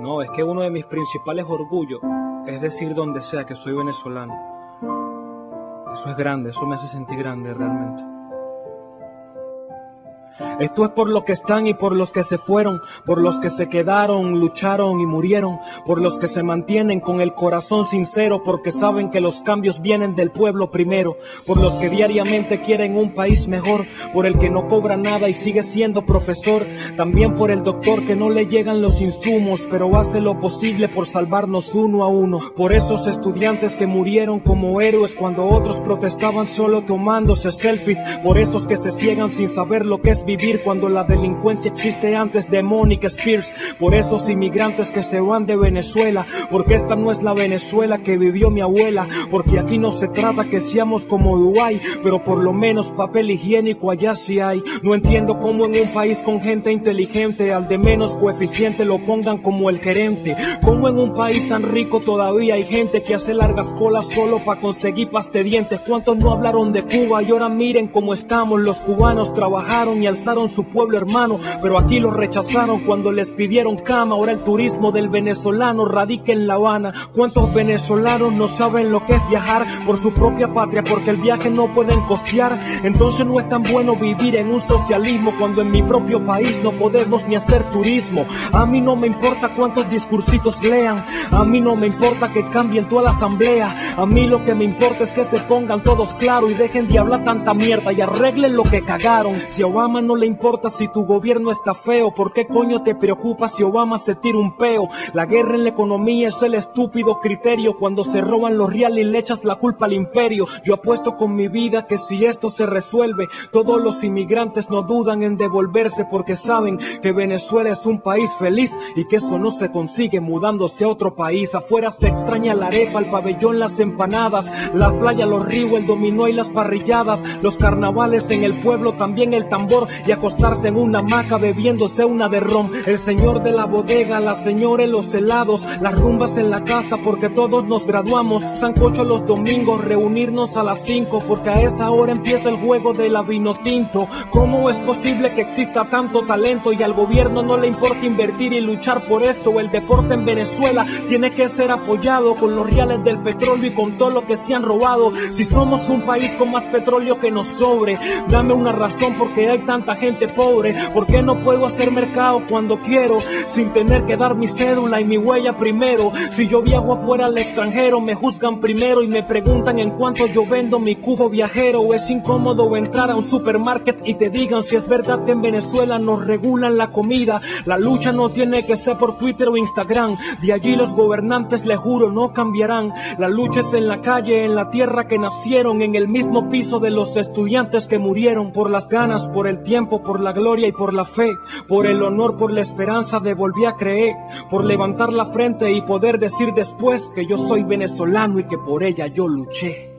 No, es que uno de mis principales orgullos es decir donde sea que soy venezolano. Eso es grande, eso me hace sentir grande realmente. Esto es por los que están y por los que se fueron, por los que se quedaron, lucharon y murieron, por los que se mantienen con el corazón sincero, porque saben que los cambios vienen del pueblo primero, por los que diariamente quieren un país mejor, por el que no cobra nada y sigue siendo profesor, también por el doctor que no le llegan los insumos, pero hace lo posible por salvarnos uno a uno, por esos estudiantes que murieron como héroes cuando otros protestaban solo tomándose selfies, por esos que se ciegan sin saber lo que es vivir cuando la delincuencia existe antes de Mónica Spears. Por esos inmigrantes que se van de Venezuela, porque esta no es la Venezuela que vivió mi abuela, porque aquí no se trata que seamos como Dubái, pero por lo menos papel higiénico allá sí hay. No entiendo cómo en un país con gente inteligente al de menos coeficiente lo pongan como el gerente. Cómo en un país tan rico todavía hay gente que hace largas colas solo para conseguir paste dientes. ¿Cuántos no hablaron de Cuba y ahora miren cómo estamos? Los cubanos trabajaron y al alzaron su pueblo hermano, pero aquí lo rechazaron cuando les pidieron cama. Ahora el turismo del venezolano radica en La Habana. ¿Cuántos venezolanos no saben lo que es viajar por su propia patria porque el viaje no pueden costear? Entonces no es tan bueno vivir en un socialismo cuando en mi propio país no podemos ni hacer turismo. A mí no me importa cuántos discursitos lean, a mí no me importa que cambien toda la asamblea, a mí lo que me importa es que se pongan todos claros y dejen de hablar tanta mierda y arreglen lo que cagaron. Si Obama no le importa si tu gobierno está feo. ¿Por qué coño te preocupa si Obama se tira un peo? La guerra en la economía es el estúpido criterio. Cuando se roban los reales le echas la culpa al imperio. Yo apuesto con mi vida que si esto se resuelve, todos los inmigrantes no dudan en devolverse porque saben que Venezuela es un país feliz y que eso no se consigue mudándose a otro país. Afuera se extraña la arepa, el pabellón, las empanadas, la playa, los ríos, el dominó y las parrilladas, los carnavales en el pueblo, también el tambor y acostarse en una hamaca bebiéndose una de ron. El señor de la bodega, la señora en los helados, las rumbas en la casa porque todos nos graduamos. Sancocho los domingos, reunirnos a las 5 porque a esa hora empieza el juego de la vino tinto. ¿Cómo es posible que exista tanto talento y al gobierno no le importa invertir y luchar por esto? El deporte en Venezuela tiene que ser apoyado con los reales del petróleo y con todo lo que se han robado. Si somos un país con más petróleo que nos sobre, dame una razón porque hay tanta gente pobre? ¿Por qué no puedo hacer mercado cuando quiero sin tener que dar mi cédula y mi huella primero? Si yo viajo afuera al extranjero me juzgan primero y me preguntan en cuánto yo vendo mi cubo viajero. Es incómodo entrar a un supermarket y te digan si es verdad que en Venezuela nos regulan la comida. La lucha no tiene que ser por Twitter o Instagram. De allí los gobernantes, le juro, no cambiarán. La lucha es en la calle, en la tierra que nacieron, en el mismo piso de los estudiantes que murieron por las ganas, por el tiempo por la gloria y por la fe, por el honor, por la esperanza de volver a creer, por levantar la frente y poder decir después que yo soy venezolano y que por ella yo luché.